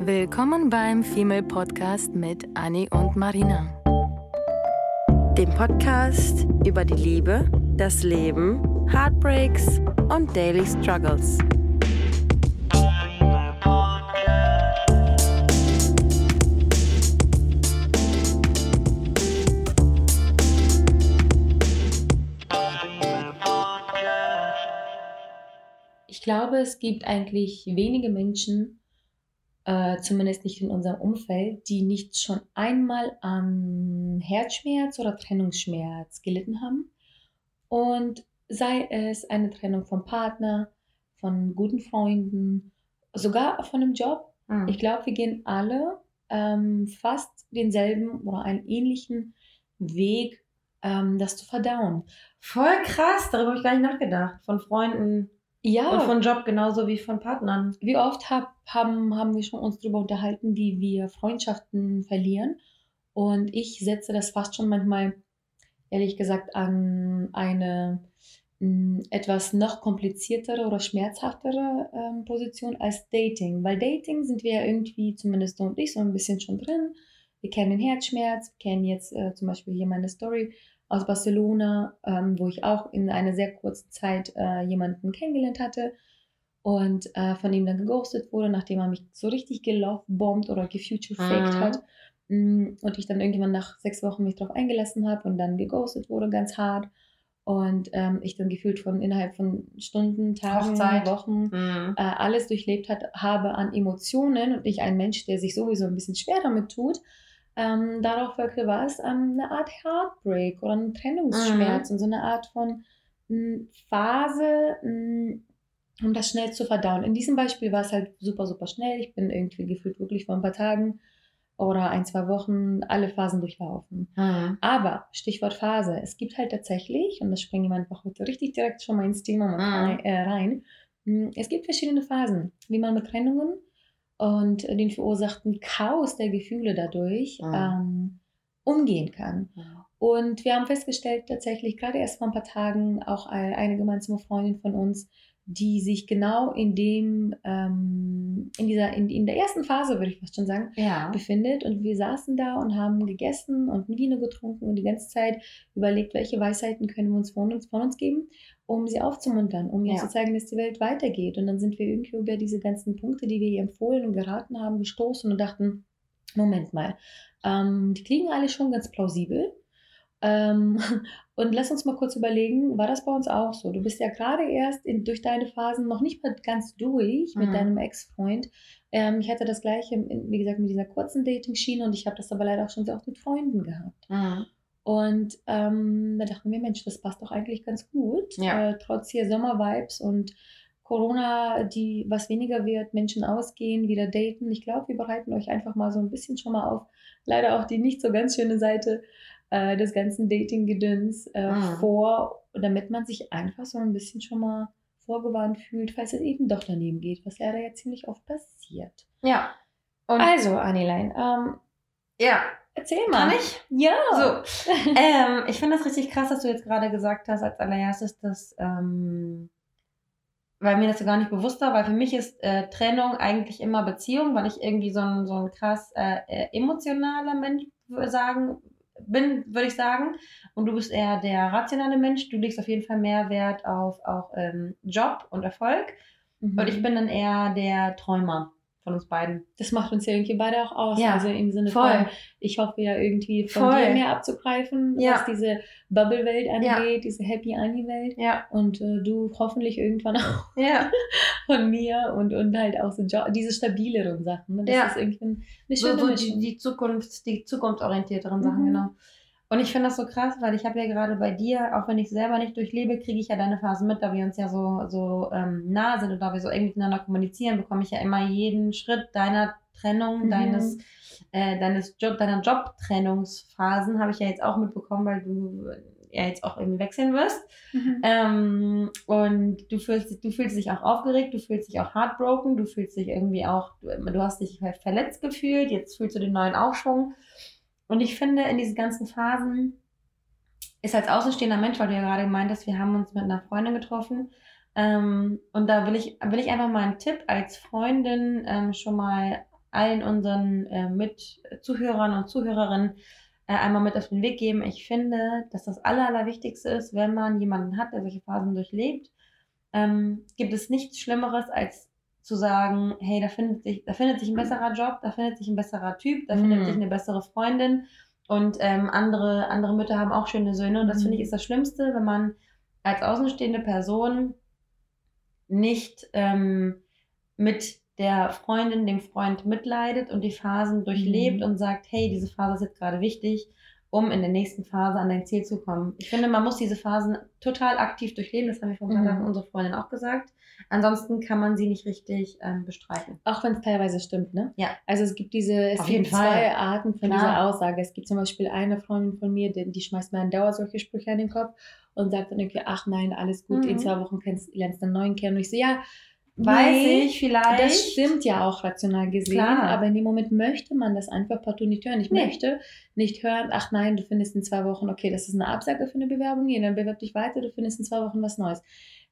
Willkommen beim Female Podcast mit Annie und Marina. Dem Podcast über die Liebe, das Leben, Heartbreaks und Daily Struggles. Ich glaube, es gibt eigentlich wenige Menschen, äh, zumindest nicht in unserem Umfeld, die nicht schon einmal an Herzschmerz oder Trennungsschmerz gelitten haben. Und sei es eine Trennung vom Partner, von guten Freunden, sogar von einem Job. Mhm. Ich glaube, wir gehen alle ähm, fast denselben oder einen ähnlichen Weg, ähm, das zu verdauen. Voll krass, darüber habe ich gar nicht nachgedacht. Von Freunden Ja, und von Job genauso wie von Partnern. Wie oft hab, haben, haben wir schon uns darüber unterhalten, wie wir Freundschaften verlieren? Und ich setze das fast schon manchmal, ehrlich gesagt, an eine mh, etwas noch kompliziertere oder schmerzhaftere ähm, Position als Dating. Weil Dating sind wir ja irgendwie, zumindest du und ich, so ein bisschen schon drin. Wir kennen den Herzschmerz, wir kennen jetzt äh, zum Beispiel hier meine Story aus Barcelona, ähm, wo ich auch in einer sehr kurzen Zeit äh, jemanden kennengelernt hatte und äh, von ihm dann geghostet wurde, nachdem er mich so richtig gelovebombt oder gefuturefaked Mhm. hat. Mm, Und ich dann irgendwann nach sechs Wochen mich darauf eingelassen habe und dann geghostet wurde, ganz hart. Und ähm, ich dann gefühlt von innerhalb von Stunden, Tagen, Hochzeit. Wochen Mhm. äh, alles durchlebt hat, habe an Emotionen und ich ein Mensch, der sich sowieso ein bisschen schwer damit tut, ähm, darauf folgte was, ähm, eine Art Heartbreak oder ein Trennungsschmerz und so eine Art von mh, Phase, mh, um das schnell zu verdauen. In diesem Beispiel war es halt super, super schnell. Ich bin irgendwie gefühlt wirklich vor ein paar Tagen oder ein, zwei Wochen alle Phasen durchlaufen. Mhm. Aber Stichwort Phase. Es gibt halt tatsächlich, und das springen wir einfach heute richtig direkt schon mal ins Thema Mhm. rein, äh, rein. mh, Es gibt verschiedene Phasen, wie man mit Trennungen und äh, den verursachten Chaos der Gefühle dadurch Mhm. ähm, umgehen kann. Und wir haben festgestellt, tatsächlich gerade erst vor ein paar Tagen auch ein- eine gemeinsame Freundin von uns, die sich genau in dem, ähm, in dieser, in, in der ersten Phase, würde ich fast schon sagen, Ja. befindet. Und wir saßen da und haben gegessen und Vino getrunken und die ganze Zeit überlegt, welche Weisheiten können wir uns von uns, von uns geben, um sie aufzumuntern, um ihr Ja. zu zeigen, dass die Welt weitergeht. Und dann sind wir irgendwie über diese ganzen Punkte, die wir ihr empfohlen und geraten haben, gestoßen und dachten, Moment mal, ähm, die klingen alle schon ganz plausibel. Ähm, und lass uns mal kurz überlegen, war das bei uns auch so? Du bist ja gerade erst in, durch deine Phasen noch nicht mal ganz durch mit Mhm. deinem Ex-Freund. Ähm, ich hatte das gleiche, wie gesagt, mit dieser kurzen Dating-Schiene und ich habe das aber leider auch schon sehr oft mit Freunden gehabt. Mhm. Und ähm, da dachten wir, Mensch, das passt doch eigentlich ganz gut. Ja. Äh, trotz hier Sommervibes und Corona, die was weniger wird, Menschen ausgehen, wieder daten. Ich glaube, wir bereiten euch einfach mal so ein bisschen schon mal auf. Leider auch die nicht so ganz schöne Seite äh, des ganzen Dating-Gedöns äh, Mhm. vor, damit man sich einfach so ein bisschen schon mal vorgewarnt fühlt, falls es eben doch daneben geht, was leider ja ziemlich oft passiert. Ja. Und Also, Anilein, ähm, ja, erzähl mal. kann ich? Ja. So. ähm, ich finde das richtig krass, dass du jetzt gerade gesagt hast, als allererstes, dass, ähm, weil mir das so gar nicht bewusst war, weil für mich ist äh, Trennung eigentlich immer Beziehung, weil ich irgendwie so ein, so ein krass äh, äh, emotionaler Mensch sagen, bin, würde ich sagen. Und du bist eher der rationale Mensch. Du legst auf jeden Fall mehr Wert auf auch ähm, Job und Erfolg. Mhm. Und ich bin dann eher der Träumer von uns beiden. Das macht uns ja irgendwie beide auch aus. Ja, also im Sinne voll. von, ich hoffe ja irgendwie von Voll. dir mehr abzugreifen, Ja. was diese Bubble-Welt angeht, Ja. diese Happy Annie-Welt. Ja, Und äh, du hoffentlich irgendwann auch ja. von mir und, und halt auch so jo diese stabileren Sachen. Ne? Das Ja. ist irgendwie ein- eine so, schöne so Mischung. die, die Zukunft, die zukunftsorientierteren Sachen, Mhm. genau. Und ich finde das so krass, weil ich habe ja gerade bei dir, auch wenn ich selber nicht durchlebe, kriege ich ja deine Phasen mit, da wir uns ja so, so ähm, nah sind und da wir so eng miteinander kommunizieren, bekomme ich ja immer jeden Schritt deiner Trennung, Mhm. deines, äh, deines Job, deiner Jobtrennungsphasen habe ich ja jetzt auch mitbekommen, weil du äh, ja jetzt auch irgendwie wechseln wirst. Mhm. Ähm, und du fühlst, du fühlst dich auch aufgeregt, du fühlst dich auch heartbroken, du fühlst dich irgendwie auch, du, du hast dich verletzt gefühlt, jetzt fühlst du den neuen Aufschwung. Und ich finde, in diesen ganzen Phasen ist als außenstehender Mensch, weil du ja gerade gemeint hast, wir haben uns mit einer Freundin getroffen. Ähm, und da will ich, will ich einfach mal einen Tipp als Freundin ähm, schon mal allen unseren äh, Mitzuhörern und Zuhörerinnen äh, einmal mit auf den Weg geben. Ich finde, dass das Aller, Allerwichtigste ist, wenn man jemanden hat, der solche Phasen durchlebt, ähm, gibt es nichts Schlimmeres, als zu sagen, hey, da findet sich, da findet sich ein besserer Job, da findet sich ein besserer Typ, da Mhm. findet sich eine bessere Freundin und ähm, andere, andere Mütter haben auch schöne Söhne. Und das Mhm. finde ich ist das Schlimmste, wenn man als außenstehende Person nicht ähm, mit der Freundin, dem Freund mitleidet und die Phasen durchlebt Mhm. und sagt, hey, diese Phase ist jetzt gerade wichtig, um in der nächsten Phase an dein Ziel zu kommen. Ich finde, man muss diese Phasen total aktiv durchleben. Das haben wir vor ein paar Mhm. Tagen unsere Freundin auch gesagt. Ansonsten kann man sie nicht richtig ähm, bestreiten. Auch wenn es teilweise stimmt, ne? Ja. Also es gibt diese, es Auf gibt zwei. Arten von Klar. dieser Aussage. Es gibt zum Beispiel eine Freundin von mir, die, die schmeißt mir andauernd solche Sprüche an den Kopf und sagt dann irgendwie, ach nein, alles gut, Mhm. in zwei Wochen kennst, lernst du einen neuen kennen. Und ich so, ja, Weiß nee, ich vielleicht. Das stimmt ja auch rational gesehen, Klar. aber in dem Moment möchte man das einfach partout nicht hören. Ich Nee. möchte nicht hören, ach nein, du findest in zwei Wochen, okay, das ist eine Absage für eine Bewerbung, ja, dann bewerb dich weiter, du findest in zwei Wochen was Neues.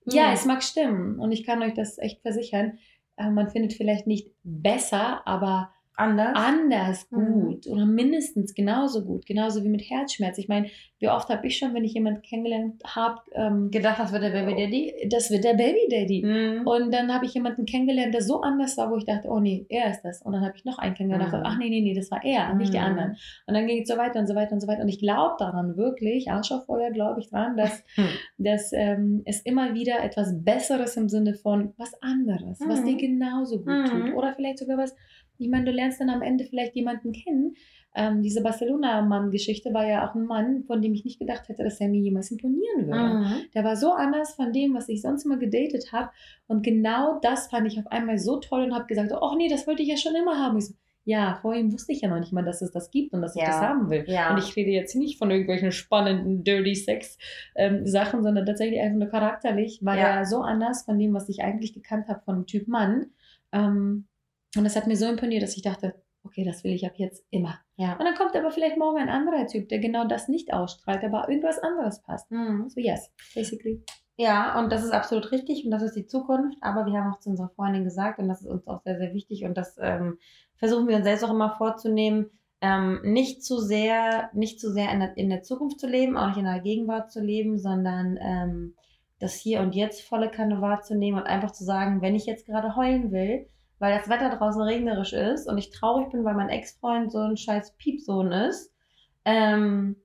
Ja, Mhm. es mag stimmen und ich kann euch das echt versichern. äh, Man findet vielleicht nicht besser, aber Anders. anders Mhm. gut oder mindestens genauso gut, genauso wie mit Herzschmerz. Ich meine, wie oft habe ich schon, wenn ich jemanden kennengelernt habe, ähm, gedacht, das wird der Baby Daddy. das wird der Baby Daddy. Mhm. Und dann habe ich jemanden kennengelernt, der so anders war, wo ich dachte, oh nee, er ist das. Und dann habe ich noch einen kennengelernt Mhm. dachte, ach nee, nee, nee, das war er, nicht die Mhm. anderen. Und dann ging es so weiter und so weiter und so weiter. Und ich glaube daran wirklich, Arsch auf Feuer glaube ich dran, dass, Hm. dass ähm, es immer wieder etwas Besseres im Sinne von was anderes, was Mhm. dir genauso gut Mhm. tut. Oder vielleicht sogar was, ich meine, du lernst dann am Ende vielleicht jemanden kennen. Ähm, diese Barcelona-Mann-Geschichte war ja auch ein Mann, von dem ich nicht gedacht hätte, dass er mir jemals imponieren würde. Mhm. Der war so anders von dem, was ich sonst immer gedatet habe. Und genau das fand ich auf einmal so toll und habe gesagt, oh nee, das wollte ich ja schon immer haben. Ich so, ja, vor ihm wusste ich ja noch nicht mal, dass es das gibt und dass ich Ja. das haben will. Ja. Und ich rede jetzt nicht von irgendwelchen spannenden Dirty Sex ähm, Sachen, sondern tatsächlich einfach nur charakterlich, war Ja. er so anders von dem, was ich eigentlich gekannt habe von Typ Mann. Ähm, und das hat mir so imponiert, dass ich dachte, okay, das will ich ab jetzt immer. ja. Und dann kommt aber vielleicht morgen ein anderer Typ, der genau das nicht ausstrahlt, aber irgendwas anderes passt. Mhm. So yes, basically. Ja, und das ist absolut richtig und das ist die Zukunft. Aber wir haben auch zu unserer Freundin gesagt und das ist uns auch sehr, sehr wichtig und das ähm, versuchen wir uns selbst auch immer vorzunehmen, ähm, nicht zu sehr, nicht zu sehr in der, in der Zukunft zu leben, auch nicht in der Gegenwart zu leben, sondern ähm, das Hier und Jetzt volle Kanne wahrzunehmen und einfach zu sagen, wenn ich jetzt gerade heulen will, weil das Wetter draußen regnerisch ist und ich traurig bin, weil mein Ex-Freund so ein scheiß Piepsohn ist, ähm,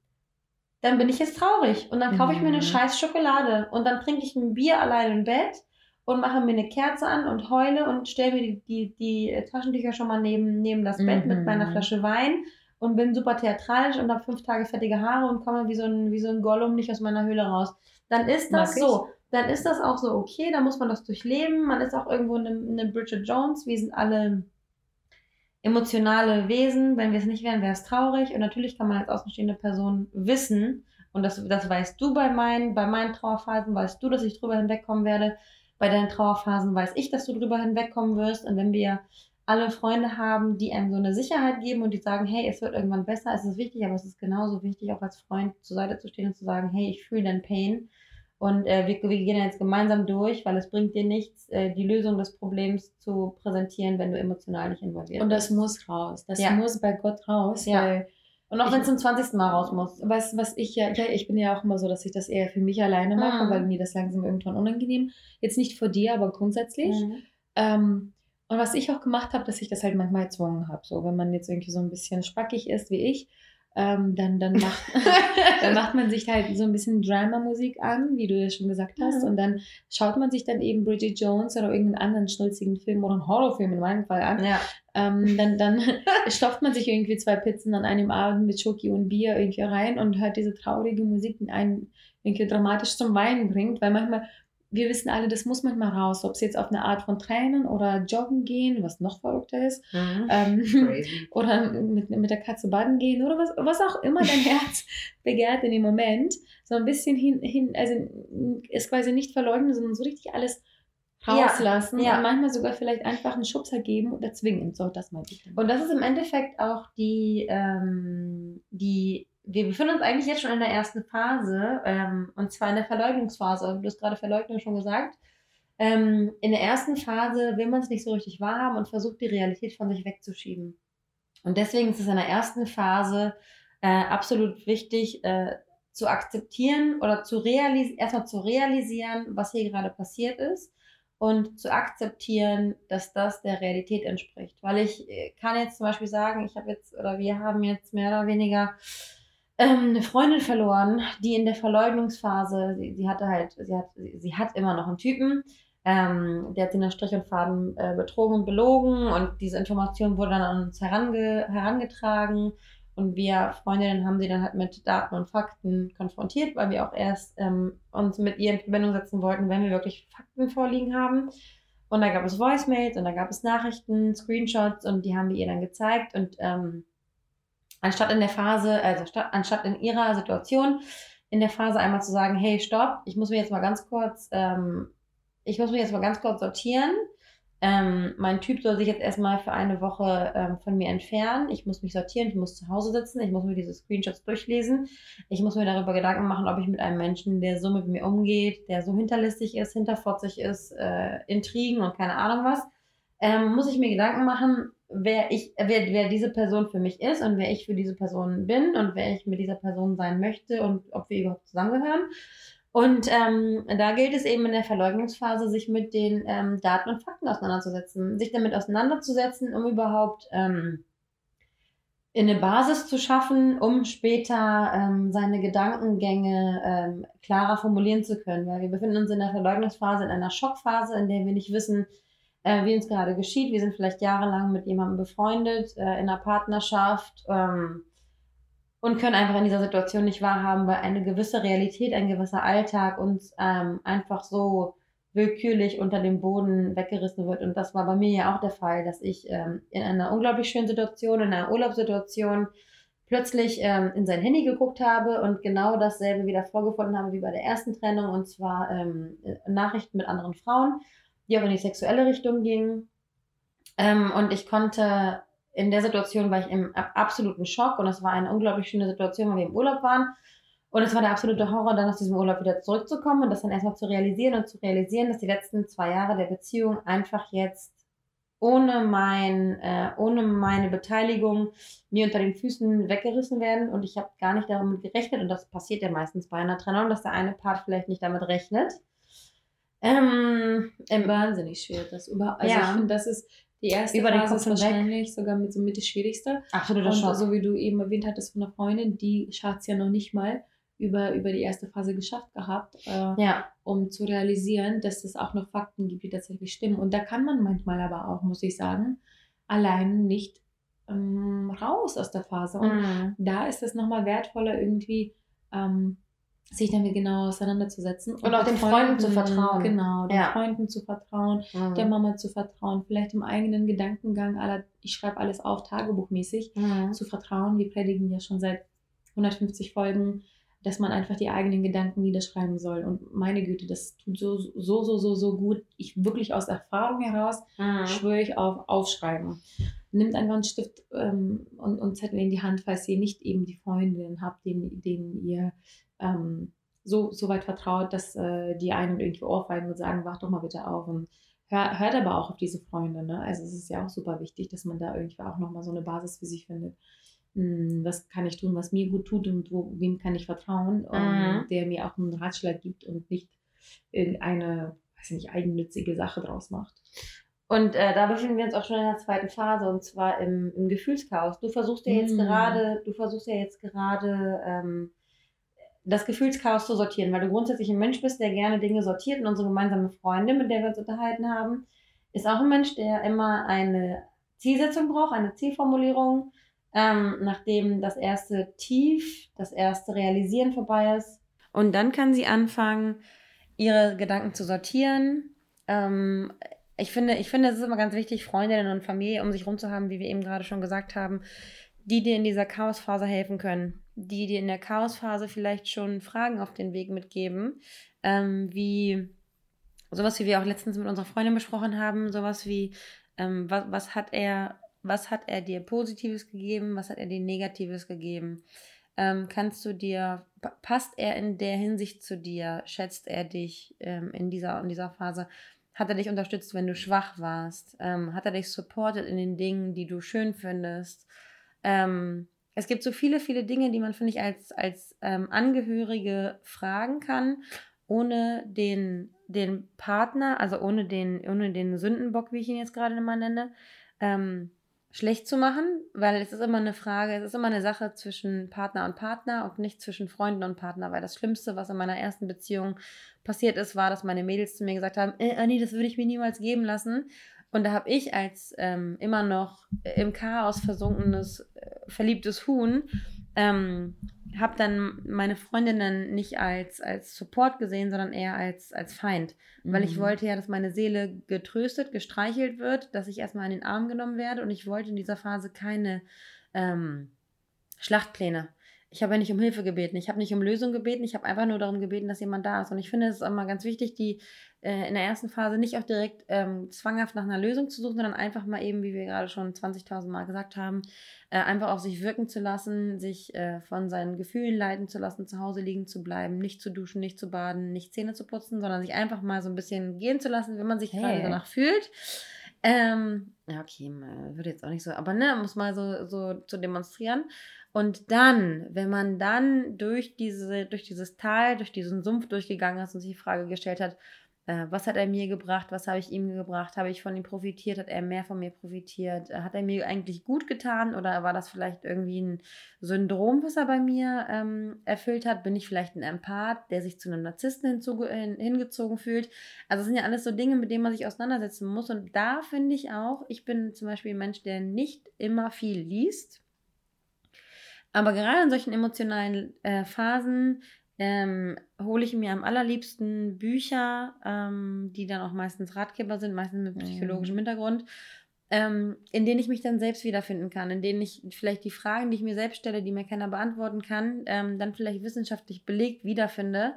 dann bin ich jetzt traurig. Und dann kaufe ich mir eine Mhm. scheiß Schokolade und dann trinke ich ein Bier allein im Bett und mache mir eine Kerze an und heule und stelle mir die, die, die Taschentücher schon mal neben, neben das Bett mit Mhm. meiner Flasche Wein und bin super theatralisch und habe fünf Tage fettige Haare und komme wie so ein, wie so ein Gollum nicht aus meiner Höhle raus. Dann ist das Mag ich. Dann ist das auch so okay, dann muss man das durchleben. Man ist auch irgendwo eine, eine Bridget Jones. Wir sind alle emotionale Wesen. Wenn wir es nicht wären, wäre es traurig. Und natürlich kann man als außenstehende Person wissen, und das, das weißt du bei meinen, bei meinen Trauerphasen, weißt du, dass ich drüber hinwegkommen werde. Bei deinen Trauerphasen weiß ich, dass du drüber hinwegkommen wirst. Und wenn wir alle Freunde haben, die einem so eine Sicherheit geben und die sagen, hey, es wird irgendwann besser, es ist wichtig, aber es ist genauso wichtig, auch als Freund zur Seite zu stehen und zu sagen, hey, ich fühle deinen Pain. Und äh, wir, wir gehen jetzt gemeinsam durch, weil es bringt dir nichts, äh, die Lösung des Problems zu präsentieren, wenn du emotional nicht involviert Und das bist. muss raus. Das Ja. muss bei Gott raus. Ja. Weil Und auch wenn es zum 20. Mal raus muss. was, was ich ja, ja, ich bin ja auch immer so, dass ich das eher für mich alleine mache, Mhm. weil mir das langsam irgendwann unangenehm. Jetzt nicht vor dir, aber grundsätzlich. Mhm. Ähm, und was ich auch gemacht habe, dass ich das halt manchmal erzwungen habe. So, wenn man jetzt irgendwie so ein bisschen spackig ist wie ich, ähm, dann, dann, macht, dann macht man sich halt so ein bisschen Drama-Musik an, wie du ja schon gesagt hast. Mhm. Und dann schaut man sich dann eben Bridget Jones oder irgendeinen anderen schnulzigen Film oder einen Horrorfilm in meinem Fall an. Ja. Ähm, dann, dann stopft man sich irgendwie zwei Pizzen an einem Abend mit Schoki und Bier irgendwie rein und hört diese traurige Musik, die einen irgendwie dramatisch zum Weinen bringt, weil manchmal, wir wissen alle, das muss manchmal raus, ob es jetzt auf eine Art von Tränen oder Joggen gehen, was noch verrückter ist, Mhm. ähm, oder mit, mit der Katze baden gehen oder was, was auch immer dein Herz begehrt in dem Moment, so ein bisschen hin, hin also es quasi nicht verleugnen, sondern so richtig alles Ja, rauslassen ja. und manchmal sogar vielleicht einfach einen Schubser geben oder zwingen. So, das meinte ich. Dann. Und das ist im Endeffekt auch die, ähm, die, wir befinden uns eigentlich jetzt schon in der ersten Phase, ähm, und zwar in der Verleugnungsphase. Du hast gerade Verleugnung schon gesagt. Ähm, in der ersten Phase will man es nicht so richtig wahrhaben und versucht die Realität von sich wegzuschieben. Und deswegen ist es in der ersten Phase äh, absolut wichtig, äh, zu akzeptieren oder zu erstmal zu realisieren, was hier gerade passiert ist und zu akzeptieren, dass das der Realität entspricht. Weil ich äh, kann jetzt zum Beispiel sagen, ich habe jetzt oder wir haben jetzt mehr oder weniger ähm, eine Freundin verloren, die in der Verleugnungsphase, sie, sie hatte halt, sie hat, sie hat immer noch einen Typen, ähm, der hat sie nach Strich und Faden äh, betrogen und belogen und diese Information wurde dann an uns herange herangetragen und wir Freundinnen haben sie dann halt mit Daten und Fakten konfrontiert, weil wir auch erst ähm, uns mit ihr in Verbindung setzen wollten, wenn wir wirklich Fakten vorliegen haben. Und da gab es Voicemails und da gab es Nachrichten, Screenshots und die haben wir ihr dann gezeigt. Und ähm, anstatt in der Phase, also statt, anstatt in ihrer Situation, in der Phase einmal zu sagen, hey, stopp, ich muss mich jetzt mal ganz kurz, ähm, ich muss mich jetzt mal ganz kurz sortieren ähm, mein Typ soll sich jetzt erstmal für eine Woche ähm, von mir entfernen. Ich muss mich sortieren, ich muss zu Hause sitzen, ich muss mir diese Screenshots durchlesen. Ich muss mir darüber Gedanken machen, ob ich mit einem Menschen, der so mit mir umgeht, der so hinterlistig ist, hinterfotzig ist, äh, Intrigen und keine Ahnung was, ähm, muss ich mir Gedanken machen, wer ich, wer, wer diese Person für mich ist und wer ich für diese Person bin und wer ich mit dieser Person sein möchte und ob wir überhaupt zusammengehören. Und ähm, da gilt es eben in der Verleugnungsphase, sich mit den ähm, Daten und Fakten auseinanderzusetzen, sich damit auseinanderzusetzen, um überhaupt ähm, eine Basis zu schaffen, um später ähm, seine Gedankengänge ähm, klarer formulieren zu können. Weil wir befinden uns in der Verleugnungsphase, in einer Schockphase, in der wir nicht wissen, äh, wie uns gerade geschieht. Wir sind vielleicht jahrelang mit jemandem befreundet, äh, in einer Partnerschaft. Ähm, und können einfach in dieser Situation nicht wahrhaben, weil eine gewisse Realität, ein gewisser Alltag uns ähm, einfach so willkürlich unter dem Boden weggerissen wird. Und das war bei mir ja auch der Fall, dass ich ähm, in einer unglaublich schönen Situation, in einer Urlaubssituation, plötzlich ähm, in sein Handy geguckt habe und genau dasselbe wieder vorgefunden habe wie bei der ersten Trennung, und zwar ähm, Nachrichten mit anderen Frauen, die auch in die sexuelle Richtung gingen. Ähm, und ich konnte in der Situation war ich im absoluten Schock und es war eine unglaublich schöne Situation, weil wir im Urlaub waren. Und es war der absolute Horror, dann aus diesem Urlaub wieder zurückzukommen und das dann erstmal zu realisieren und zu realisieren, dass die letzten zwei Jahre der Beziehung einfach jetzt ohne mein, äh, ohne meine Beteiligung mir unter den Füßen weggerissen werden und ich habe gar nicht damit gerechnet und das passiert ja meistens bei einer Trennung, dass der eine Part vielleicht nicht damit rechnet. Ähm, ähm, Wahnsinnig schwer, das über, also ja. ich finde, das ist die erste Über Phase ist wahrscheinlich weg. sogar mit so mit das Schwierigste. Absolut, Und Schock. so wie du eben erwähnt hattest von einer Freundin, die hat es ja noch nicht mal über, über die erste Phase geschafft gehabt, äh, ja. um zu realisieren, dass es auch noch Fakten gibt, die tatsächlich stimmen. Und da kann man manchmal aber auch, muss ich sagen, allein nicht ähm, raus aus der Phase. Und mhm. da ist es nochmal wertvoller, irgendwie ähm, sich damit genau auseinanderzusetzen. Und, und auch den Freunden, Freunden, zu vertrauen. Genau, den ja. Freunden zu vertrauen, mhm. der Mama zu vertrauen, vielleicht im eigenen Gedankengang aller, ich schreibe alles auf, tagebuchmäßig, mhm. zu vertrauen. Wir predigen ja schon seit 150 Folgen, dass man einfach die eigenen Gedanken niederschreiben soll. Und meine Güte, das tut so, so, so, so, so gut. Ich wirklich aus Erfahrung heraus mhm. schwöre ich auf Aufschreiben. Nimmt einfach einen Stift ähm, und, und Zettel in die Hand, falls ihr nicht eben die Freundin habt, denen, denen ihr ähm, so, so weit vertraut, dass äh, die einen irgendwie ohrfeigen und sagen, wach doch mal bitte auf und hör, hört aber auch auf diese Freunde. Ne? Also es ist ja auch super wichtig, dass man da irgendwie auch nochmal so eine Basis für sich findet. Hm, was kann ich tun, was mir gut tut und wo, wem kann ich vertrauen, mhm. der mir auch einen Ratschlag gibt und nicht irgendeine, weiß nicht, eigennützige Sache draus macht. Und äh, da befinden wir uns auch schon in der zweiten Phase und zwar im, im Gefühlschaos. Du versuchst ja jetzt mm. gerade, du versuchst ja jetzt gerade ähm, das Gefühlschaos zu sortieren, weil du grundsätzlich ein Mensch bist, der gerne Dinge sortiert. Und unsere gemeinsame Freundin, mit der wir uns unterhalten haben, ist auch ein Mensch, der immer eine Zielsetzung braucht, eine Zielformulierung, ähm, nachdem das erste Tief, das erste Realisieren vorbei ist. Und dann kann sie anfangen, ihre Gedanken zu sortieren. Ähm, ich finde, ich finde, es ist immer ganz wichtig, Freundinnen und Familie um sich herum zu haben, wie wir eben gerade schon gesagt haben, die dir in dieser Chaosphase helfen können die dir in der Chaosphase vielleicht schon Fragen auf den Weg mitgeben, ähm, wie sowas, wie wir auch letztens mit unserer Freundin besprochen haben, sowas wie, ähm, was, was hat er, was hat er dir Positives gegeben, was hat er dir Negatives gegeben? Ähm, kannst du dir, passt er in der Hinsicht zu dir, schätzt er dich ähm, in, dieser, in dieser Phase? Hat er dich unterstützt, wenn du schwach warst? Ähm, hat er dich supportet in den Dingen, die du schön findest? Ähm, es gibt so viele, viele Dinge, die man, finde ich, als, als ähm, Angehörige fragen kann, ohne den, den Partner, also ohne den, ohne den Sündenbock, wie ich ihn jetzt gerade mal nenne, ähm, schlecht zu machen, weil es ist immer eine Frage, es ist immer eine Sache zwischen Partner und Partner und nicht zwischen Freunden und Partner, weil das Schlimmste, was in meiner ersten Beziehung passiert ist, war, dass meine Mädels zu mir gesagt haben, äh, Anni, das würde ich mir niemals geben lassen. Und da habe ich als ähm, immer noch im Chaos versunkenes, äh, verliebtes Huhn ähm, habe dann meine Freundinnen nicht als, als Support gesehen, sondern eher als, als Feind. Mhm. Weil ich mhm. wollte ja, dass meine Seele getröstet, gestreichelt wird, dass ich erstmal in den Arm genommen werde und ich wollte in dieser Phase keine ähm, Schlachtpläne. Ich habe ja nicht um Hilfe gebeten, ich habe nicht um Lösung gebeten, ich habe einfach nur darum gebeten, dass jemand da ist. Und ich finde es ist immer ganz wichtig, die äh, in der ersten Phase nicht auch direkt ähm, zwanghaft nach einer Lösung zu suchen, sondern einfach mal eben, wie wir gerade schon 20.000 Mal gesagt haben, äh, einfach auf sich wirken zu lassen, sich äh, von seinen Gefühlen leiten zu lassen, zu Hause liegen zu bleiben, nicht zu duschen, nicht zu baden, nicht Zähne zu putzen, sondern sich einfach mal so ein bisschen gehen zu lassen, wenn man sich hey. gerade danach fühlt. Ähm, ja, okay, würde jetzt auch nicht so, aber ne, muss mal so, so zu demonstrieren. Und dann, wenn man dann durch, diese, durch dieses Tal, durch diesen Sumpf durchgegangen ist und sich die Frage gestellt hat, was hat er mir gebracht, was habe ich ihm gebracht, habe ich von ihm profitiert, hat er mehr von mir profitiert, äh, hat er mir eigentlich gut getan oder war das vielleicht irgendwie ein Syndrom, was er bei mir ähm, erfüllt hat? Bin ich vielleicht ein Empath, der sich zu einem Narzissten hin, hingezogen fühlt? Also das sind ja alles so Dinge, mit denen man sich auseinandersetzen muss und da finde ich auch, ich bin zum Beispiel ein Mensch, der nicht immer viel liest, aber gerade in solchen emotionalen äh, Phasen ähm, hole ich mir am allerliebsten Bücher, ähm, die dann auch meistens Ratgeber sind, meistens mit psychologischem mhm. Hintergrund, ähm, in denen ich mich dann selbst wiederfinden kann, in denen ich vielleicht die Fragen, die ich mir selbst stelle, die mir keiner beantworten kann, ähm, dann vielleicht wissenschaftlich belegt wiederfinde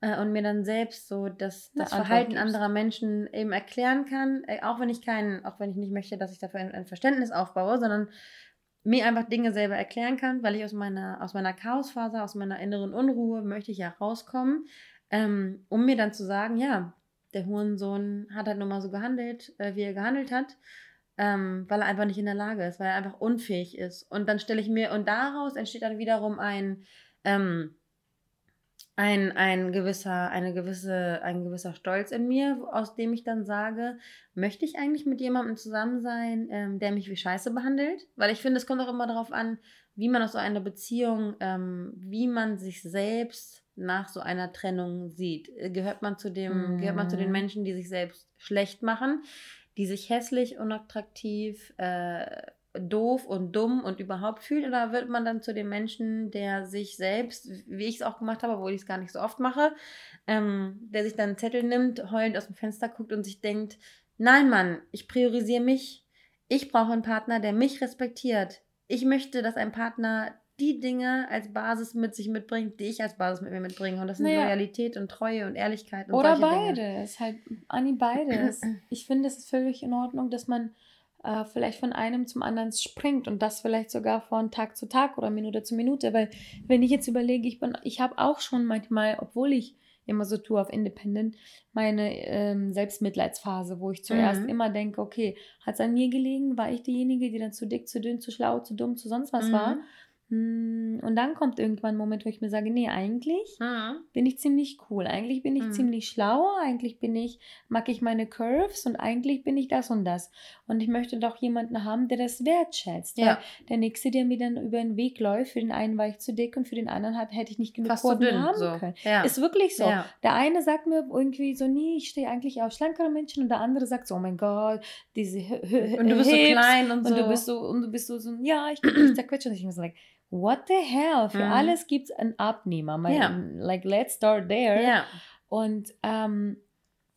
äh, und mir dann selbst so das, das Verhalten gibst. anderer Menschen eben erklären kann, äh, auch wenn ich keinen, auch wenn ich nicht möchte, dass ich dafür ein, ein Verständnis aufbaue, sondern mir einfach Dinge selber erklären kann, weil ich aus meiner, aus meiner Chaosphase, aus meiner inneren Unruhe möchte ich ja rauskommen, ähm, um mir dann zu sagen, ja, der Hurensohn hat halt nur mal so gehandelt, äh, wie er gehandelt hat, ähm, weil er einfach nicht in der Lage ist, weil er einfach unfähig ist. Und dann stelle ich mir, und daraus entsteht dann wiederum ein, ähm, ein, ein gewisser, eine gewisse, ein gewisser Stolz in mir, aus dem ich dann sage, möchte ich eigentlich mit jemandem zusammen sein, ähm, der mich wie Scheiße behandelt? Weil ich finde, es kommt auch immer darauf an, wie man aus so einer Beziehung, ähm, wie man sich selbst nach so einer Trennung sieht. Gehört man zu dem, mm. gehört man zu den mhm. Menschen, die sich selbst schlecht machen, die sich hässlich, unattraktiv, äh, doof und dumm und überhaupt fühlt? Oder wird man dann zu dem Menschen, der sich selbst, wie ich es auch gemacht habe, obwohl ich es gar nicht so oft mache, ähm, der sich dann einen Zettel nimmt, heulend aus dem Fenster guckt und sich denkt, nein Mann, ich priorisiere mich. Ich brauche einen Partner, der mich respektiert. Ich möchte, dass ein Partner die Dinge als Basis mit sich mitbringt, die ich als Basis mit mir mitbringe. Und das sind naja. Loyalität und Treue und Ehrlichkeit und Oder beides. Halt, Anni, beides. ich finde, es ist völlig in Ordnung, dass man äh, vielleicht von einem zum anderen springt und das vielleicht sogar von Tag zu Tag oder Minute zu Minute. Weil wenn ich jetzt überlege, ich bin, ich habe auch schon manchmal, obwohl ich immer so tue auf Independent, meine ähm, Selbstmitleidsphase, wo ich zuerst mhm. immer denke, okay, hat es an mir gelegen? War ich diejenige, die dann zu dick, zu dünn, zu schlau, zu dumm, zu sonst was mhm. war? Hm, und dann kommt irgendwann ein Moment, wo ich mir sage, nee, eigentlich mhm. bin ich ziemlich cool, eigentlich bin ich mhm. ziemlich schlau, eigentlich bin ich, mag ich meine Curves und eigentlich bin ich das und das. Und ich möchte doch jemanden haben, der das wertschätzt. Ja. der Nächste, der mir dann über den Weg läuft, für den einen war ich zu dick und für den anderen hat, hätte ich nicht genug Kurven haben so. können. Ja. Ist wirklich so. Ja. Der eine sagt mir irgendwie so, nee, ich stehe eigentlich auf schlankere Menschen und der andere sagt so, oh mein Gott, diese Und du bist Hips so klein und, und so. Und du bist so, und du bist so, so ja, ich bin nicht zerquetscht. Und ich bin so like, what the hell? Für mhm. alles gibt es einen Abnehmer. My, yeah. Like, let's start there. Yeah. Und ähm,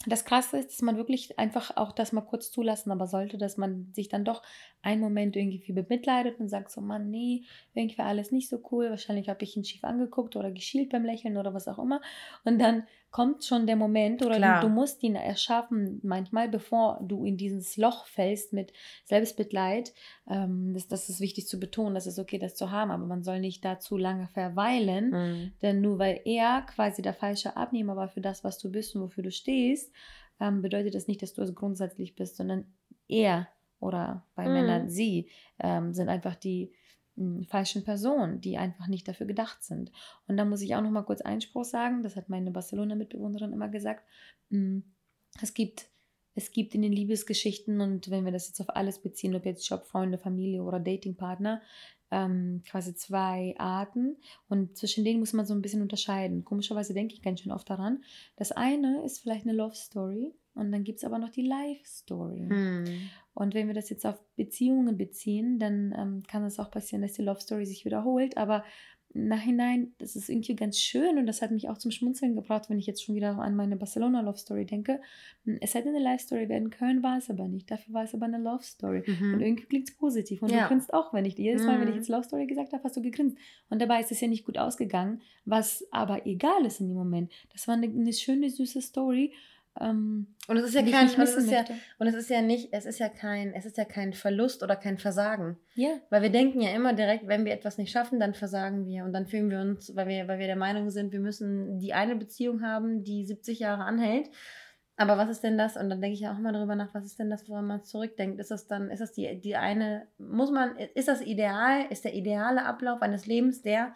das Krasse ist, dass man wirklich einfach auch das mal kurz zulassen aber sollte, dass man sich dann doch einen Moment irgendwie bemitleidet und sagt so, Mann, nee, irgendwie war alles nicht so cool. Wahrscheinlich habe ich ihn schief angeguckt oder geschielt beim Lächeln oder was auch immer. Und dann kommt schon der Moment oder du, du, musst ihn erschaffen, manchmal, bevor du in dieses Loch fällst mit Selbstmitleid. Ähm, das, das ist wichtig zu betonen, das ist okay, das zu haben, aber man soll nicht da zu lange verweilen, mhm. denn nur weil er quasi der falsche Abnehmer war für das, was du bist und wofür du stehst, ähm, bedeutet das nicht, dass du es grundsätzlich bist, sondern er oder bei Mhm. Männern sie ähm, sind einfach die falschen Personen, die einfach nicht dafür gedacht sind. Und da muss ich auch noch mal kurz Einspruch sagen, das hat meine Barcelona-Mitbewohnerin immer gesagt, es gibt es gibt in den Liebesgeschichten und wenn wir das jetzt auf alles beziehen, ob jetzt Job, Freunde, Familie oder Datingpartner, ähm, quasi zwei Arten und zwischen denen muss man so ein bisschen unterscheiden. Komischerweise denke ich ganz schön oft daran. Das eine ist vielleicht eine Love Story und dann gibt es aber noch die Life Story. Hm. Und wenn wir das jetzt auf Beziehungen beziehen, dann ähm, kann es auch passieren, dass die Love Story sich wiederholt. Aber Nachhinein, das ist irgendwie ganz schön und das hat mich auch zum Schmunzeln gebracht, wenn ich jetzt schon wieder an meine Barcelona Love Story denke. Hm, Es hätte eine Life Story werden können, war es aber nicht. Dafür war es aber eine Love Story. Und Mhm. irgendwie klingt es positiv. Und Ja. du grinst auch, wenn ich jedes Mal, wenn ich Mhm. jetzt Love Story gesagt habe, hast du gegrinst. Und dabei ist es ja nicht gut ausgegangen, was aber egal ist in dem Moment. Das war eine, eine schöne, süße Story. Ähm, Und es ist ja kein, und es ist ja, und es ist ja nicht, es ist ja kein, es ist ja kein Verlust oder kein Versagen. Ja, Weil wir denken ja immer direkt, wenn wir etwas nicht schaffen, dann versagen wir. Und dann fühlen wir uns, weil wir, weil wir der Meinung sind, wir müssen die eine Beziehung haben, die 70 Jahre anhält. Aber was ist denn das? Und dann denke ich auch immer darüber nach, was ist denn das, woran man zurückdenkt? Ist das dann, ist das die, die eine, muss man, ist das ideal, ist der ideale Ablauf eines Lebens der,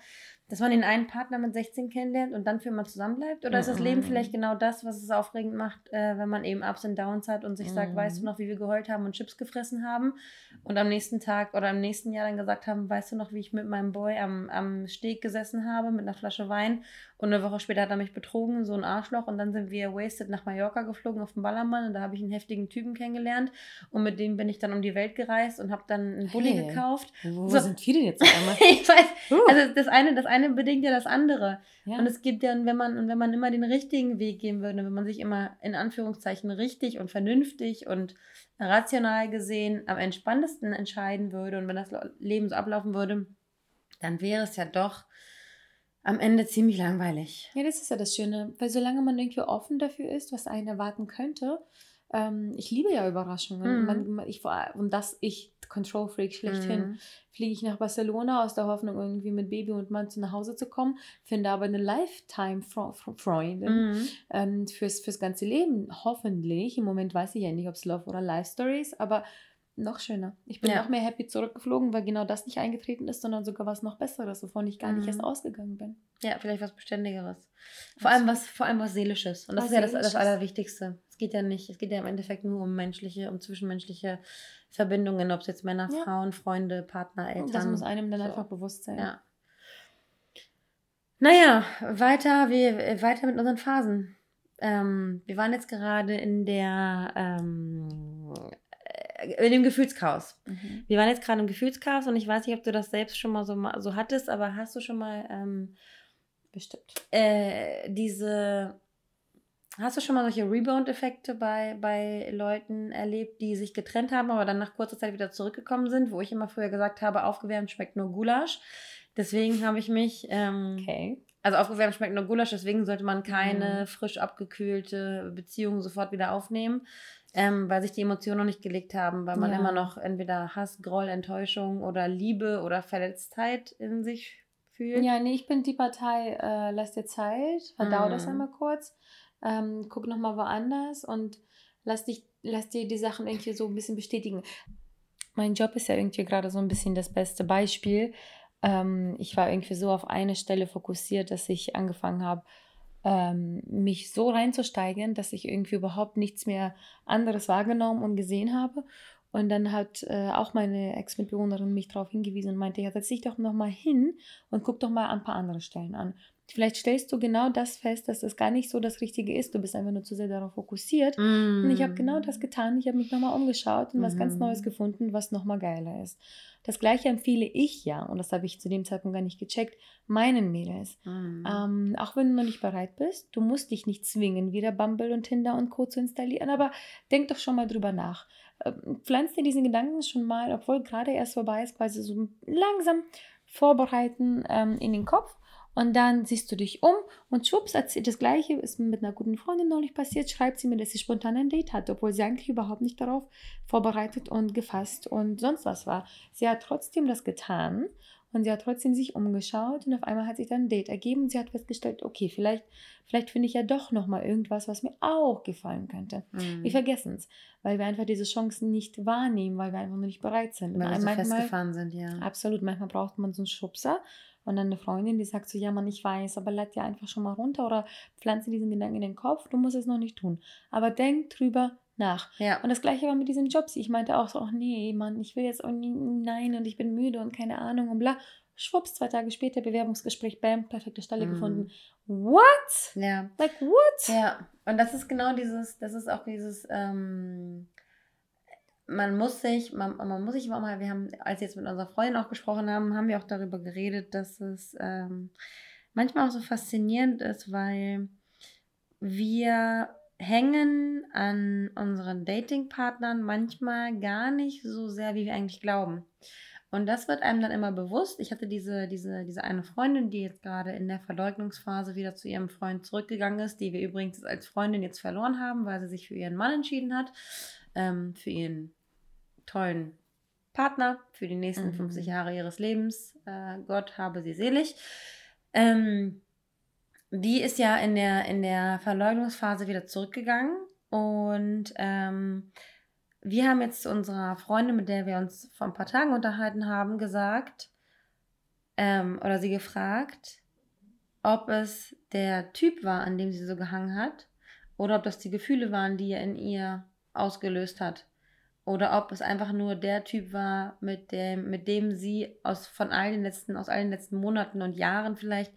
dass man den einen Partner mit 16 kennenlernt und dann für immer zusammenbleibt? Oder ist das Leben Mhm. vielleicht genau das, was es aufregend macht, äh, wenn man eben Ups und Downs hat und sich sagt, Mhm. weißt du noch, wie wir geheult haben und Chips gefressen haben? Und am nächsten Tag oder am nächsten Jahr dann gesagt haben, weißt du noch, wie ich mit meinem Boy am, am Steg gesessen habe mit einer Flasche Wein und eine Woche später hat er mich betrogen, so ein Arschloch und dann sind wir wasted nach Mallorca geflogen auf den Ballermann und da habe ich einen heftigen Typen kennengelernt und mit dem bin ich dann um die Welt gereist und habe dann einen Bulli Hey. gekauft. wo So. sind denn jetzt einmal? ich weiß, Uh, also das eine, das eine bedingt ja das andere. ja. Und es gibt ja, wenn man, und wenn man immer den richtigen Weg gehen würde, wenn man sich immer in Anführungszeichen richtig und vernünftig und rational gesehen am entspanntesten entscheiden würde und wenn das Leben so ablaufen würde, dann wäre es ja doch am Ende ziemlich langweilig. Ja, das ist ja das Schöne, weil solange man irgendwie offen dafür ist, was einen erwarten könnte, ähm, ich liebe ja Überraschungen. Mhm. Man, man, ich, und das, ich, Control Freak schlechthin, Mhm. fliege ich nach Barcelona aus der Hoffnung, irgendwie mit Baby und Mann zu nach Hause zu kommen, finde aber eine Lifetime-Freundin Mhm. ähm, fürs, fürs ganze Leben. Hoffentlich. Im Moment weiß ich ja nicht, ob es Love oder Life Story ist, aber noch schöner. Ich bin Ja. noch mehr happy zurückgeflogen, weil genau das nicht eingetreten ist, sondern sogar was noch Besseres, wovon ich gar nicht Mhm. erst ausgegangen bin. Ja, vielleicht was Beständigeres. Vor allem was, vor allem was Seelisches. Und das ist ja das, das. Allerwichtigste. Es geht ja nicht, es geht ja im Endeffekt nur um menschliche, um zwischenmenschliche Verbindungen, ob es jetzt Männer, Ja. Frauen, Freunde, Partner, Eltern. Und das muss einem dann so. einfach bewusst sein. Ja. Naja, weiter, wir, weiter mit unseren Phasen. Ähm, wir waren jetzt gerade in der ähm, äh, in dem Gefühlschaos. Mhm. Wir waren jetzt gerade im Gefühlschaos und ich weiß nicht, ob du das selbst schon mal so, so hattest, aber hast du schon mal ähm, Bestimmt. äh, diese Hast du schon mal solche Rebound-Effekte bei, bei Leuten erlebt, die sich getrennt haben, aber dann nach kurzer Zeit wieder zurückgekommen sind, wo ich immer früher gesagt habe, aufgewärmt schmeckt nur Gulasch. Deswegen habe ich mich, ähm, Okay. also aufgewärmt schmeckt nur Gulasch, deswegen sollte man keine Mhm. frisch abgekühlte Beziehung sofort wieder aufnehmen, ähm, weil sich die Emotionen noch nicht gelegt haben, weil man Ja. immer noch entweder Hass, Groll, Enttäuschung oder Liebe oder Verletztheit in sich fühlt. Ja, nee, ich bin die Partei, äh, lass dir Zeit, verdau das Mhm. einmal kurz, ähm, guck nochmal woanders und lass, dich, lass dir die Sachen irgendwie so ein bisschen bestätigen. Mein Job ist ja irgendwie gerade so ein bisschen das beste Beispiel. Ähm, ich war irgendwie so auf eine Stelle fokussiert, dass ich angefangen habe, ähm, mich so reinzusteigen, dass ich irgendwie überhaupt nichts mehr anderes wahrgenommen und gesehen habe. Und dann hat äh, auch meine Ex-Mitbewohnerin mich darauf hingewiesen und meinte, ja, setz dich doch nochmal hin und guck doch mal ein paar andere Stellen an. Vielleicht stellst du genau das fest, dass das gar nicht so das Richtige ist. Du bist einfach nur zu sehr darauf fokussiert. Und ich habe genau das getan. Ich habe mich nochmal umgeschaut und was ganz. Neues gefunden, was nochmal geiler ist. Das gleiche empfehle ich ja, und das habe ich zu dem Zeitpunkt gar nicht gecheckt, meinen Mädels. Mhm. Ähm, auch wenn du noch nicht bereit bist, du musst dich nicht zwingen, wieder Bumble und Tinder und Co. zu installieren, aber denk doch schon mal drüber nach. Ähm, pflanz dir diesen Gedanken schon mal, obwohl gerade erst vorbei ist, quasi so langsam vorbereiten ähm, in den Kopf. Und dann siehst du dich um und schwupps, erzählt das Gleiche ist mit einer guten Freundin neulich passiert, schreibt sie mir, dass sie spontan ein Date hatte, obwohl sie eigentlich überhaupt nicht darauf vorbereitet und gefasst und sonst was war. Sie hat trotzdem das getan und sie hat trotzdem sich umgeschaut und auf einmal hat sich dann ein Date ergeben und sie hat festgestellt, okay, vielleicht, vielleicht finde ich ja doch nochmal irgendwas, was mir auch gefallen könnte. Mhm. Wir vergessen es, weil wir einfach diese Chancen nicht wahrnehmen, weil wir einfach noch nicht bereit sind. Weil wir so manchmal, festgefahren sind, ja. Absolut, manchmal braucht man so einen Schubser und dann eine Freundin, die sagt so, ja man, ich weiß, aber lad dir einfach schon mal runter oder pflanze diesen Gedanken in den Kopf, du musst es noch nicht tun. Aber denk drüber nach. Ja. Und das gleiche war mit diesen Jobs. Ich meinte auch so, ach nee, Mann, ich will jetzt auch nie, nein und ich bin müde und keine Ahnung und bla. Schwupps, zwei Tage später, Bewerbungsgespräch, bam, perfekte Stelle mm. gefunden. What? Ja. Like what? Ja, und das ist genau dieses, das ist auch dieses, ähm, man muss sich, man, man muss sich immer mal, wir haben, als wir jetzt mit unserer Freundin auch gesprochen haben, haben wir auch darüber geredet, dass es ähm, manchmal auch so faszinierend ist, weil wir hängen an unseren Datingpartnern manchmal gar nicht so sehr, wie wir eigentlich glauben. Und das wird einem dann immer bewusst. Ich hatte diese, diese, diese eine Freundin, die jetzt gerade in der Verleugnungsphase wieder zu ihrem Freund zurückgegangen ist, die wir übrigens als Freundin jetzt verloren haben, weil sie sich für ihren Mann entschieden hat, ähm, für ihren tollen Partner für die nächsten mhm. 50 Jahre ihres Lebens. Äh, Gott habe sie selig. Ähm, die ist ja in der, in der Verleugnungsphase wieder zurückgegangen und ähm, wir haben jetzt zu unserer Freundin, mit der wir uns vor ein paar Tagen unterhalten haben, gesagt ähm, oder sie gefragt, ob es der Typ war, an dem sie so gehangen hat oder ob das die Gefühle waren, die er in ihr ausgelöst hat. Oder ob es einfach nur der Typ war, mit dem, mit dem sie aus von allen letzten, aus allen letzten Monaten und Jahren vielleicht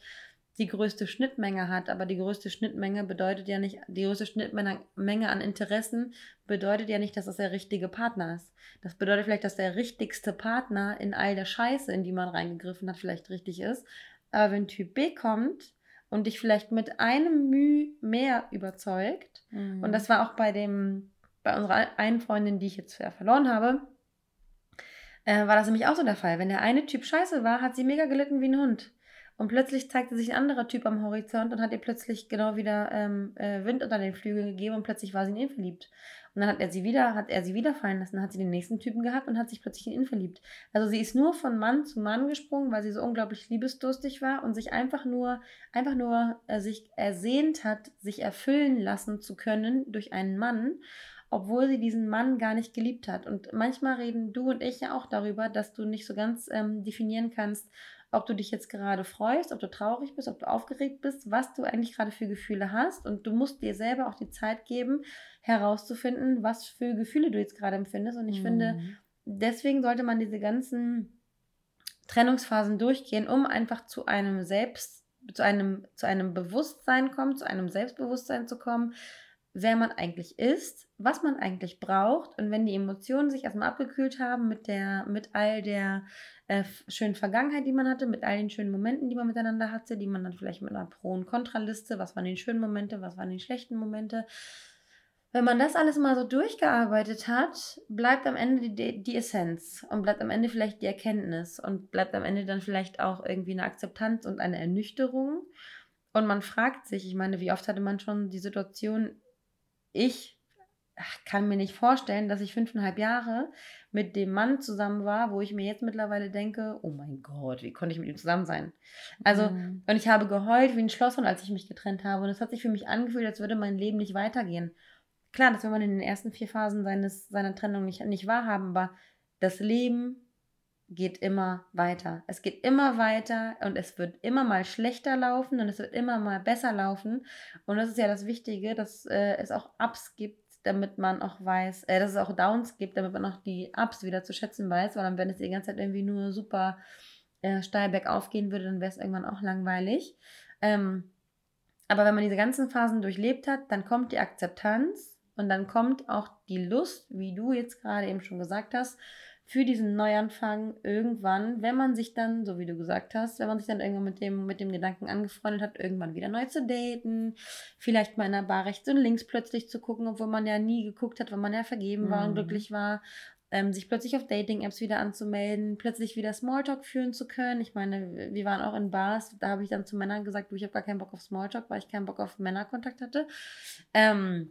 die größte Schnittmenge hat, aber die größte Schnittmenge bedeutet ja nicht, die größte Schnittmenge an Interessen bedeutet ja nicht, dass das der richtige Partner ist. Das bedeutet vielleicht, dass der richtigste Partner in all der Scheiße, in die man reingegriffen hat, vielleicht richtig ist. Aber wenn Typ B kommt und dich vielleicht mit einem Mühe mehr überzeugt, mhm. und das war auch bei dem, bei unserer einen Freundin, die ich jetzt verloren habe, äh, war das nämlich auch so der Fall. Wenn der eine Typ scheiße war, hat sie mega gelitten wie ein Hund. Und plötzlich zeigte sich ein anderer Typ am Horizont und hat ihr plötzlich genau wieder ähm, äh, Wind unter den Flügeln gegeben und plötzlich war sie in ihn verliebt. Und dann hat er sie wieder, hat er sie wieder fallen lassen, hat sie den nächsten Typen gehabt und hat sich plötzlich in ihn verliebt. Also sie ist nur von Mann zu Mann gesprungen, weil sie so unglaublich liebesdurstig war und sich einfach nur, einfach nur äh, sich ersehnt hat, sich erfüllen lassen zu können durch einen Mann obwohl sie diesen Mann gar nicht geliebt hat. Und manchmal reden du und ich ja auch darüber, dass du nicht so ganz ähm, definieren kannst, ob du dich jetzt gerade freust, ob du traurig bist, ob du aufgeregt bist, was du eigentlich gerade für Gefühle hast. Und du musst dir selber auch die Zeit geben, herauszufinden, was für Gefühle du jetzt gerade empfindest. Und ich mhm. finde, deswegen sollte man diese ganzen Trennungsphasen durchgehen, um einfach zu einem Selbst, zu einem, zu einem Bewusstsein kommen, zu einem Selbstbewusstsein zu kommen, wer man eigentlich ist, was man eigentlich braucht. Und wenn die Emotionen sich erstmal abgekühlt haben mit der, mit all der äh, schönen Vergangenheit, die man hatte, mit all den schönen Momenten, die man miteinander hatte, die man dann vielleicht mit einer Pro- und Kontraliste, was waren die schönen Momente, was waren die schlechten Momente. Wenn man das alles mal so durchgearbeitet hat, bleibt am Ende die, die Essenz und bleibt am Ende vielleicht die Erkenntnis und bleibt am Ende dann vielleicht auch irgendwie eine Akzeptanz und eine Ernüchterung. Und man fragt sich, ich meine, wie oft hatte man schon die Situation, ich kann mir nicht vorstellen, dass ich fünfeinhalb Jahre mit dem Mann zusammen war, wo ich mir jetzt mittlerweile denke, oh mein Gott, wie konnte ich mit ihm zusammen sein? Also, mhm. und ich habe geheult wie ein Schlosshund, als ich mich getrennt habe. Und es hat sich für mich angefühlt, als würde mein Leben nicht weitergehen. Klar, das will man in den ersten vier Phasen seines, seiner Trennung nicht, nicht wahrhaben, aber das Leben geht immer weiter. Es geht immer weiter und es wird immer mal schlechter laufen und es wird immer mal besser laufen. Und das ist ja das Wichtige, dass äh, es auch Ups gibt, damit man auch weiß, äh, dass es auch Downs gibt, damit man auch die Ups wieder zu schätzen weiß, weil dann, wenn es die ganze Zeit irgendwie nur super äh, steil bergauf gehen würde, dann wäre es irgendwann auch langweilig. Ähm, aber wenn man diese ganzen Phasen durchlebt hat, dann kommt die Akzeptanz und dann kommt auch die Lust, wie du jetzt gerade eben schon gesagt hast, für diesen Neuanfang irgendwann, wenn man sich dann, so wie du gesagt hast, wenn man sich dann irgendwann mit dem, mit dem Gedanken angefreundet hat, irgendwann wieder neu zu daten, vielleicht mal in einer Bar rechts und links plötzlich zu gucken, obwohl man ja nie geguckt hat, weil man ja vergeben war und mhm. glücklich war, ähm, sich plötzlich auf Dating-Apps wieder anzumelden, plötzlich wieder Smalltalk führen zu können. Ich meine, wir waren auch in Bars, da habe ich dann zu Männern gesagt, du, ich habe gar keinen Bock auf Smalltalk, weil ich keinen Bock auf Männerkontakt hatte. Ähm,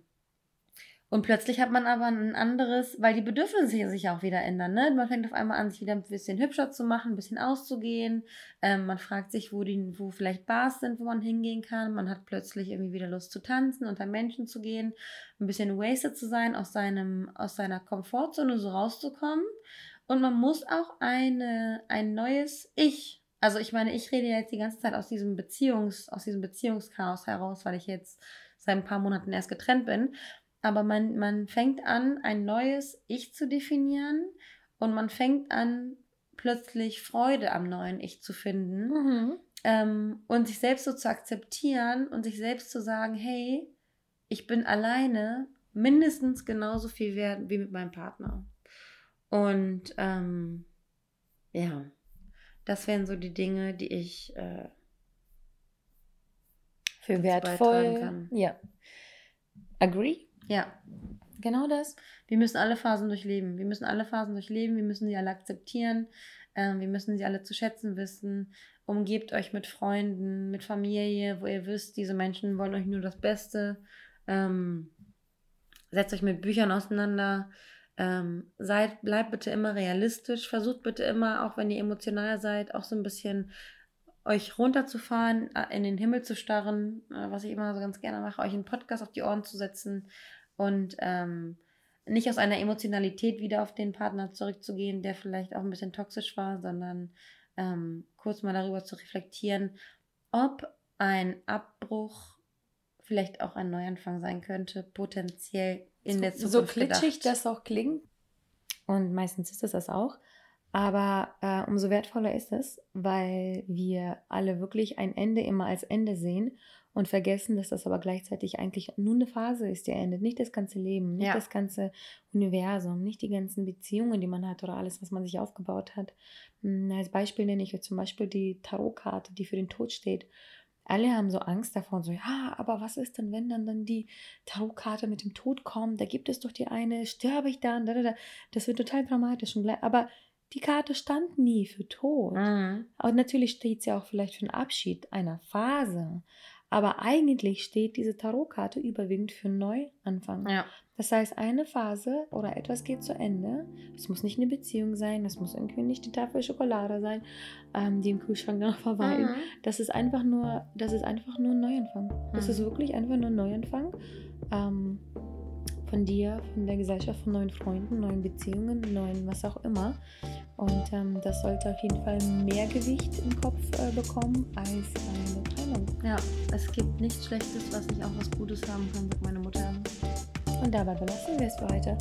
Und plötzlich hat man aber ein anderes, weil die Bedürfnisse sich auch wieder ändern. Ne? Man fängt auf einmal an, sich wieder ein bisschen hübscher zu machen, ein bisschen auszugehen. Ähm, man fragt sich, wo, die, wo vielleicht Bars sind, wo man hingehen kann. Man hat plötzlich irgendwie wieder Lust zu tanzen, unter Menschen zu gehen, ein bisschen wasted zu sein, aus, seinem, aus seiner Komfortzone so rauszukommen. Und man muss auch eine, ein neues Ich also ich meine, ich rede jetzt die ganze Zeit aus diesem Beziehungs, aus diesem Beziehungschaos heraus, weil ich jetzt seit ein paar Monaten erst getrennt bin. Aber man, man fängt an, ein neues Ich zu definieren und man fängt an, plötzlich Freude am neuen Ich zu finden mhm. ähm, und sich selbst so zu akzeptieren und sich selbst zu sagen, hey, ich bin alleine mindestens genauso viel wert wie mit meinem Partner. Und ähm, ja, das wären so die Dinge, die ich äh, für wertvoll kann. Ja. Agree? Ja. Genau das. Wir müssen alle Phasen durchleben. Wir müssen alle Phasen durchleben. Wir müssen sie alle akzeptieren. Ähm, wir müssen sie alle zu schätzen wissen. Umgebt euch mit Freunden, mit Familie, wo ihr wisst, diese Menschen wollen euch nur das Beste. Ähm, setzt euch mit Büchern auseinander. Ähm, seid, bleibt bitte immer realistisch. Versucht bitte immer, auch wenn ihr emotional seid, auch so ein bisschen euch runterzufahren, äh, in den Himmel zu starren, äh, was ich immer so ganz gerne mache, euch einen Podcast auf die Ohren zu setzen und ähm, nicht aus einer Emotionalität wieder auf den Partner zurückzugehen, der vielleicht auch ein bisschen toxisch war, sondern ähm, kurz mal darüber zu reflektieren, ob ein Abbruch vielleicht auch ein Neuanfang sein könnte, potenziell in so, der Zukunft. So klitschig gedacht. das auch klingt, und meistens ist es das auch, aber äh, umso wertvoller ist es, weil wir alle wirklich ein Ende immer als Ende sehen und vergessen, dass das aber gleichzeitig eigentlich nur eine Phase ist, die endet. Nicht das ganze Leben, nicht ja. das ganze Universum, nicht die ganzen Beziehungen, die man hat oder alles, was man sich aufgebaut hat. Hm, als Beispiel nenne ich jetzt zum Beispiel die Tarotkarte, die für den Tod steht. Alle haben so Angst davor so, ja, aber was ist denn, wenn dann, dann die Tarotkarte mit dem Tod kommt? Da gibt es doch die eine, sterbe ich dann? Da, da, da. Das wird total dramatisch. Und aber die Karte stand nie für Tod. Mhm. Aber natürlich steht sie auch vielleicht für den Abschied einer Phase. Aber eigentlich steht diese Tarotkarte überwiegend für einen Neuanfang. Ja. Das heißt, eine Phase oder etwas geht zu Ende. Es muss nicht eine Beziehung sein, das muss irgendwie nicht die Tafel Schokolade sein, ähm, die im Kühlschrank noch verweilen. Mhm. Das ist einfach nur, das ist einfach nur ein Neuanfang. Mhm. Das ist wirklich einfach nur ein Neuanfang. Ähm, von dir, von der Gesellschaft, von neuen Freunden, neuen Beziehungen, neuen was auch immer. Und ähm, das sollte auf jeden Fall mehr Gewicht im Kopf äh, bekommen als eine Trennung. Ja, es gibt nichts Schlechtes, was nicht auch was Gutes haben kann, sagt meine Mutter. Und dabei belassen wir es für heute.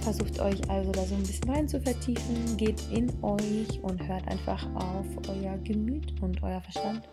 Versucht euch also da so ein bisschen rein zu vertiefen, geht in euch und hört einfach auf euer Gemüt und euer Verstand.